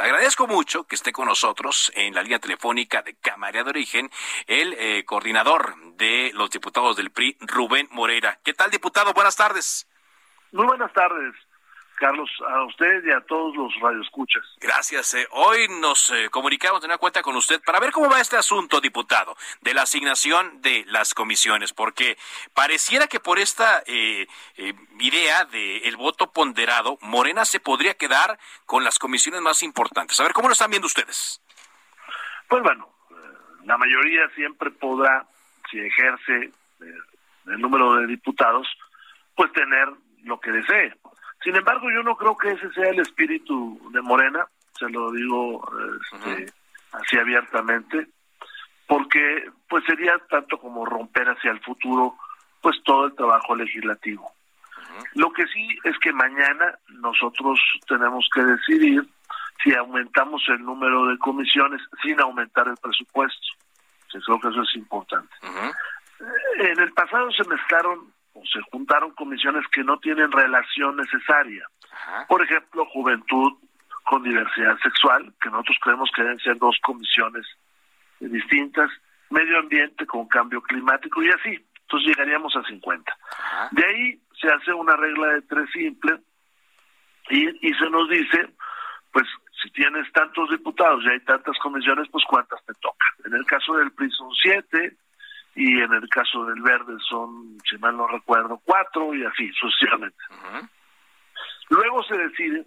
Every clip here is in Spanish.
Agradezco mucho que esté con nosotros en la línea telefónica de Cámara de Origen el eh, coordinador de los diputados del PRI, Rubén Moreira. ¿Qué tal, diputado? Buenas tardes. Muy buenas tardes. Carlos, a usted y a todos los radioescuchas. Gracias. Eh. Hoy nos eh, comunicamos de una cuenta con usted para ver cómo va este asunto, diputado, de la asignación de las comisiones, porque pareciera que por esta eh, idea del voto ponderado, Morena se podría quedar con las comisiones más importantes. A ver, ¿cómo lo están viendo ustedes? Pues bueno, la mayoría siempre podrá, si ejerce el número de diputados, pues tener lo que desee sin embargo, yo no creo que ese sea el espíritu de Morena, se lo digo este, así abiertamente, porque pues sería tanto como romper hacia el futuro pues todo el trabajo legislativo. Lo que sí es que mañana nosotros tenemos que decidir si aumentamos el número de comisiones sin aumentar el presupuesto. Yo creo que eso es importante. En el pasado se mezclaron o se juntaron comisiones que no tienen relación necesaria. Por ejemplo, juventud con diversidad sexual, que nosotros creemos que deben ser dos comisiones distintas, medio ambiente con cambio climático y así. Entonces llegaríamos a 50. De ahí se hace una regla de tres simple y, y se nos dice, pues si tienes tantos diputados y hay tantas comisiones, pues cuántas te tocan. En el caso del PRI son siete, y en el caso del verde son, si mal no recuerdo, cuatro y así sucesivamente. Luego se decide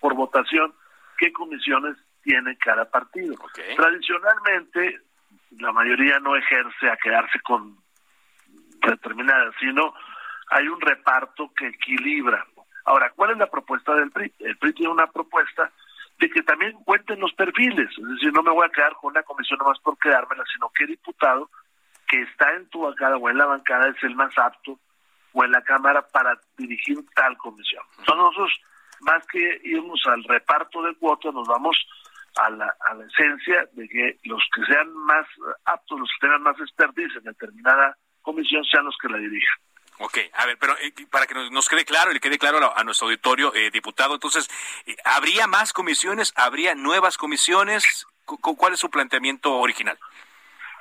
por votación qué comisiones tiene cada partido. Tradicionalmente la mayoría no ejerce a quedarse con determinadas, sino hay un reparto que equilibra. Ahora, ¿cuál es la propuesta del PRI? El PRI tiene una propuesta de que también cuenten los perfiles, es decir, no me voy a quedar con una comisión nomás por quedármela, sino que diputado que está en tu bancada o en la bancada es el más apto o en la Cámara para dirigir tal comisión. Entonces nosotros, más que irnos al reparto de cuotas, nos vamos a la, a la esencia de que los que sean más aptos, los que tengan más expertise en determinada comisión, sean los que la dirijan. Ok, a ver, pero eh, para que nos, quede claro y le quede claro a, nuestro auditorio, eh, diputado, entonces, eh, ¿habría más comisiones? ¿Habría nuevas comisiones? ¿Cuál es su planteamiento original?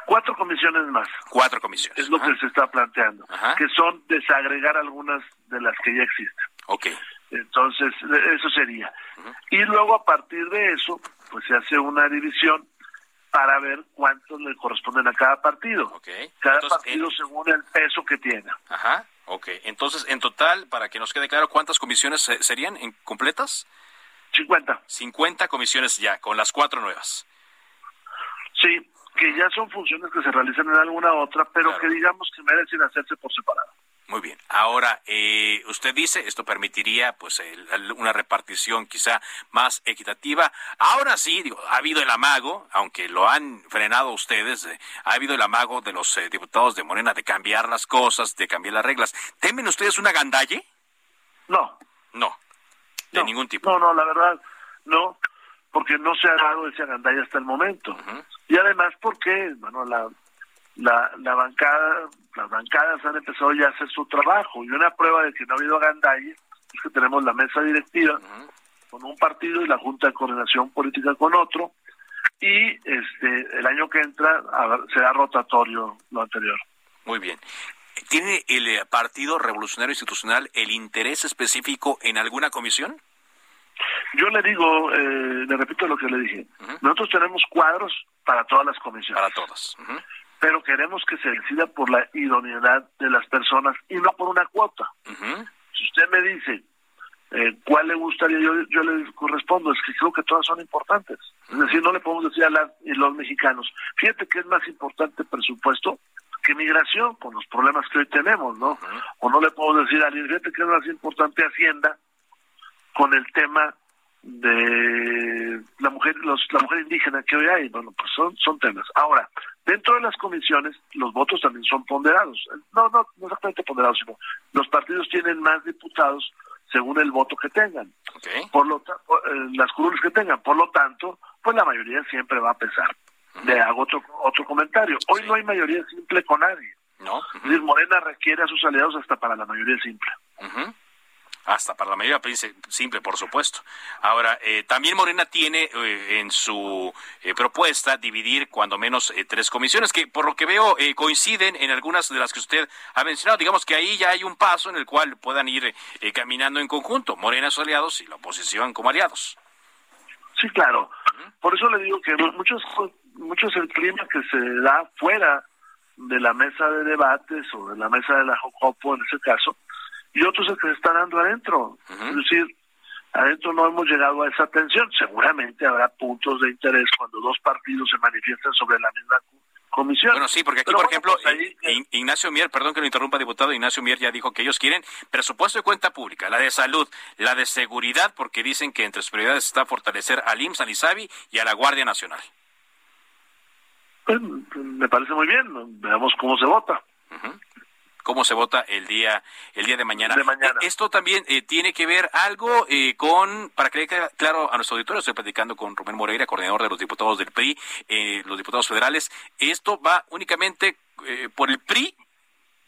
Cuatro comisiones más. Cuatro comisiones. Es lo que se está planteando, que son desagregar algunas de las que ya existen. Ok. Entonces, eso sería. Y luego a partir de eso, pues se hace una división para ver cuántos le corresponden a cada partido. Okay. Cada partido según el peso que tiene. Ajá, ok. Entonces, en total, para que nos quede claro, ¿cuántas comisiones serían en completas? 50. 50 comisiones ya, con las cuatro nuevas. Sí, que ya son funciones que se realizan en alguna otra, pero que digamos que merecen hacerse por separado. Muy bien. Ahora, eh, usted dice, esto permitiría pues una repartición quizá más equitativa. Ahora sí, digo, ha habido el amago, aunque lo han frenado ustedes, eh, ha habido el amago de los eh, diputados de Morena de cambiar las cosas, de cambiar las reglas. ¿Temen ustedes una gandalle? No. No, de ningún tipo. No, no, la verdad, no, porque no se ha dado ese gandalle hasta el momento y además porque bueno la la, la bancada las bancadas han empezado ya a hacer su trabajo y una prueba de que no ha habido agandalle es que tenemos la mesa directiva con un partido y la junta de coordinación política con otro y este el año que entra será rotatorio lo anterior. Muy bien. ¿Tiene el eh, Partido Revolucionario Institucional el interés específico en alguna comisión? Yo le digo, eh, le repito lo que le dije. Nosotros tenemos cuadros para todas las comisiones. Para todas. Pero queremos que se decida por la idoneidad de las personas y no por una cuota. Si usted me dice eh, cuál le gustaría, yo, yo le respondo, es que creo que todas son importantes. Es decir, no le podemos decir a los mexicanos, fíjate que es más importante presupuesto que migración, con los problemas que hoy tenemos, ¿no? O no le puedo decir a alguien, fíjate que es más importante Hacienda, con el tema de la mujer los, la mujer indígena que hoy hay bueno pues son son temas. Ahora dentro de las comisiones los votos también son ponderados. No no no exactamente ponderados sino los partidos tienen más diputados según el voto que tengan. Por lo eh, las curules que tengan. Por lo tanto pues la mayoría siempre va a pesar. Le hago otro otro comentario. Hoy no hay mayoría simple con nadie. No. Es decir Morena requiere a sus aliados hasta para la mayoría simple hasta para la mayoría simple, por supuesto. Ahora, eh, también Morena tiene eh, en su eh, propuesta dividir cuando menos tres comisiones, que por lo que veo coinciden en algunas de las que usted ha mencionado. Digamos que ahí ya hay un paso en el cual puedan ir caminando en conjunto, Morena sus aliados y la oposición como aliados. Sí, claro. Por eso le digo que muchos, muchos el clima que se da fuera de la mesa de debates o de la mesa de la Jocopo en ese caso, y otros el que se está dando adentro. Es decir, adentro no hemos llegado a esa tensión. Seguramente habrá puntos de interés cuando dos partidos se manifiestan sobre la misma comisión. Bueno, sí, porque aquí, por ejemplo, pues Ignacio Mier, perdón que lo interrumpa, diputado, Ignacio Mier ya dijo que ellos quieren presupuesto de cuenta pública, la de salud, la de seguridad, porque dicen que entre sus prioridades está fortalecer al IMSS, al ISABI y a la Guardia Nacional. Pues, me parece muy bien, veamos cómo se vota cómo se vota el día el día de mañana. Esto también eh, tiene que ver algo eh, con, para que quede claro a nuestro auditorio, estoy platicando con Rubén Moreira, coordinador de los diputados del PRI, eh, los diputados federales. ¿Esto va únicamente por el PRI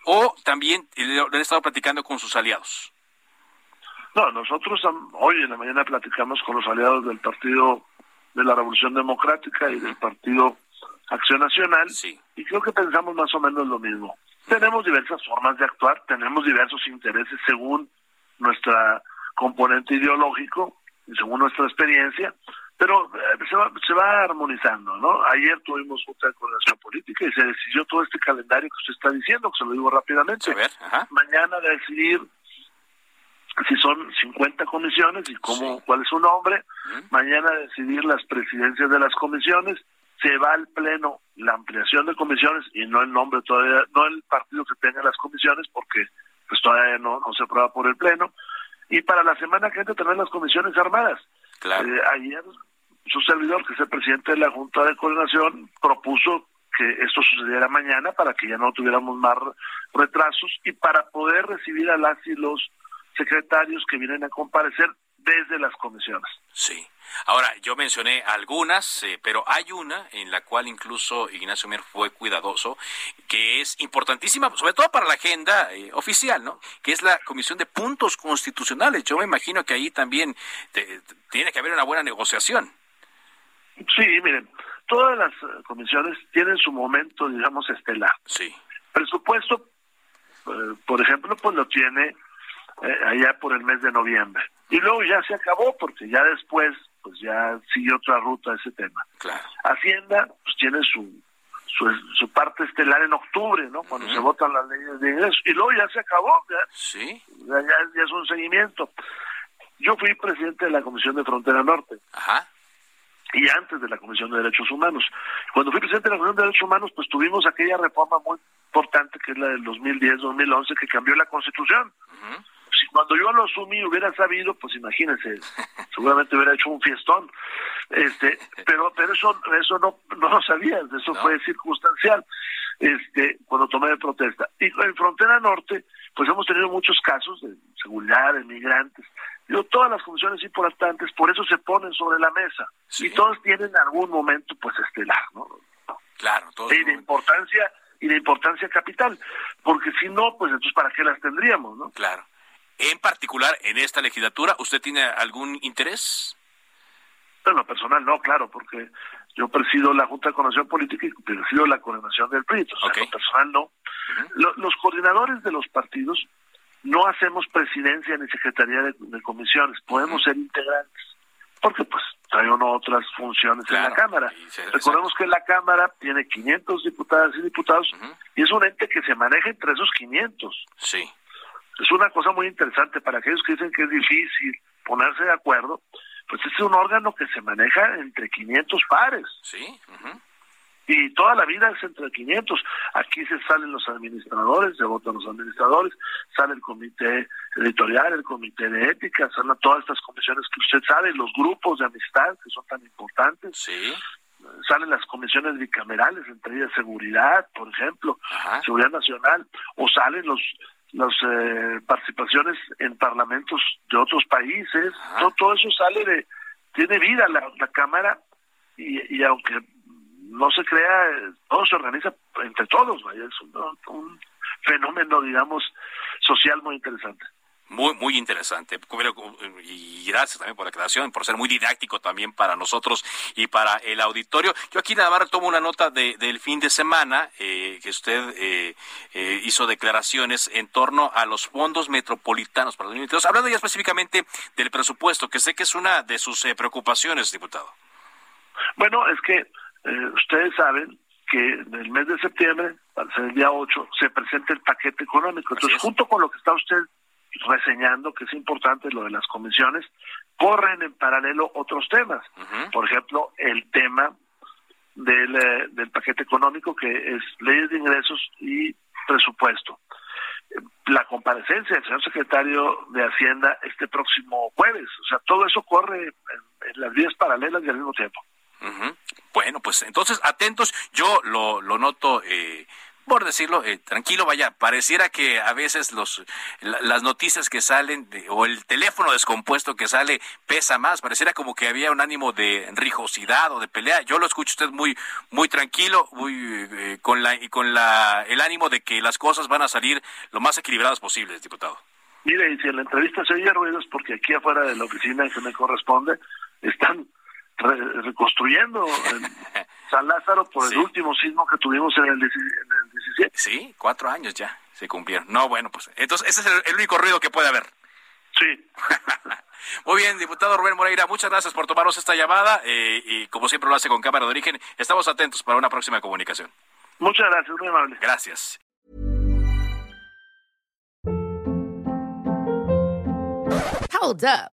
o también lo han estado platicando con sus aliados? No, nosotros hoy en la mañana platicamos con los aliados del Partido de la Revolución Democrática y del Partido Acción Nacional y creo que pensamos más o menos lo mismo. Tenemos diversas formas de actuar, tenemos diversos intereses según nuestra componente ideológico y según nuestra experiencia, pero eh, se, va, se va armonizando, ¿no? Ayer tuvimos otra coordinación política y se decidió todo este calendario que usted está diciendo, que se lo digo rápidamente. Mañana decidir si son 50 comisiones y cómo, cuál es su nombre. Mañana decidir las presidencias de las comisiones se va al pleno la ampliación de comisiones y no el nombre todavía, no el partido que tenga las comisiones porque pues todavía no, no se aprueba por el pleno. Y para la semana que entra tener las comisiones armadas. Eh, ayer su servidor, que es el presidente de la Junta de Coordinación, propuso que esto sucediera mañana para que ya no tuviéramos más retrasos y para poder recibir a las y los secretarios que vienen a comparecer desde las comisiones. Sí. Ahora, yo mencioné algunas, eh, pero hay una en la cual incluso Ignacio Mier fue cuidadoso, que es importantísima, sobre todo para la agenda eh, oficial, ¿no? Que es la Comisión de Puntos Constitucionales. Yo me imagino que ahí también tiene que haber una buena negociación. Sí, miren, todas las eh, comisiones tienen su momento, digamos, estelar. Sí. Presupuesto, por ejemplo, pues lo tiene allá por el mes de noviembre. Y luego ya se acabó, porque ya después pues ya sigue otra ruta ese tema. Hacienda pues tiene su, su, parte estelar en octubre, ¿no? Cuando se votan las leyes de ingreso. Y luego ya se acabó, ya, ¿Sí? ya, es un seguimiento. Yo fui presidente de la Comisión de Frontera Norte. Ajá. Y antes de la Comisión de Derechos Humanos. Cuando fui presidente de la Comisión de Derechos Humanos, pues tuvimos aquella reforma muy importante que es la del 2010-2011 que cambió la Constitución si cuando yo lo asumí hubiera sabido, pues imagínense, seguramente hubiera hecho un fiestón. Este, pero pero eso eso no no lo sabía, eso fue circunstancial. Este, cuando tomé de protesta. Y en frontera norte, pues hemos tenido muchos casos de seguridad, de migrantes. Digo, todas las funciones importantes, por eso se ponen sobre la mesa. Y todos tienen algún momento, pues, estelar, ¿no? Claro, todos. Y de importancia, y de importancia capital. Porque si no, pues entonces, ¿para qué las tendríamos, no? Claro en particular en esta legislatura, ¿usted tiene algún interés? En lo personal no, claro, porque yo presido la Junta de Coordinación Política y presido la coordinación del PRI, o sea, lo personal no. los coordinadores de los partidos no hacemos presidencia ni secretaría de, comisiones, podemos ser integrantes, porque pues trae uno otras funciones en la Cámara. Recordemos que la Cámara tiene 500 diputadas y diputados y es un ente que se maneja entre esos 500. Sí es una cosa muy interesante para aquellos que dicen que es difícil ponerse de acuerdo, pues es un órgano que se maneja entre 500 pares. Sí. y toda la vida es entre 500. Aquí se salen los administradores, se votan los administradores, sale el comité editorial, el comité de ética, salen todas estas comisiones que usted sabe, los grupos de amistad que son tan importantes. Sí. Salen las comisiones bicamerales, entre ellas seguridad, por ejemplo, seguridad nacional, o salen los las eh, participaciones en parlamentos de otros países, todo, todo, eso sale de, tiene vida la, la Cámara y, y aunque no se crea, todo se organiza entre todos, vaya, es un, fenómeno, digamos, social muy interesante. Muy, muy interesante. Y gracias también por la aclaración, por ser muy didáctico también para nosotros y para el auditorio. Yo aquí nada más tomo una nota de, del fin de semana eh, que usted eh, eh, hizo declaraciones en torno a los fondos metropolitanos para 2022, hablando ya específicamente del presupuesto, que sé que es una de sus preocupaciones, diputado. Bueno, es que eh, ustedes saben que en el mes de septiembre, para ser el día 8, se presenta el paquete económico. Entonces, junto con lo que está usted reseñando, que es importante lo de las comisiones, corren en paralelo otros temas. Por ejemplo, el tema del, eh, del paquete económico, que es leyes de ingresos y presupuesto. La comparecencia del señor secretario de Hacienda este próximo jueves. O sea, todo eso corre en las vías paralelas y al mismo tiempo. Bueno, pues entonces atentos. Yo lo, lo noto, eh, por decirlo, eh, tranquilo, vaya, pareciera que a veces los, las noticias que salen o el teléfono descompuesto que sale pesa más. Pareciera como que había un ánimo de rijosidad o de pelea. Yo lo escucho usted muy, muy tranquilo, muy eh, con la y con la el ánimo de que las cosas van a salir lo más equilibradas posibles, diputado. Mire, y si en la entrevista se oye ruidos, porque aquí afuera de la oficina que me corresponde están reconstruyendo San Lázaro por el último sismo que tuvimos en el, 17. Sí, cuatro años ya se cumplieron. No, bueno, pues entonces ese es el, único ruido que puede haber. Sí. Muy bien, diputado Rubén Moreira, muchas gracias por tomarnos esta llamada eh, y como siempre lo hace con cámara de origen, estamos atentos para una próxima comunicación. Muchas gracias, muy amable. Gracias. Hold up.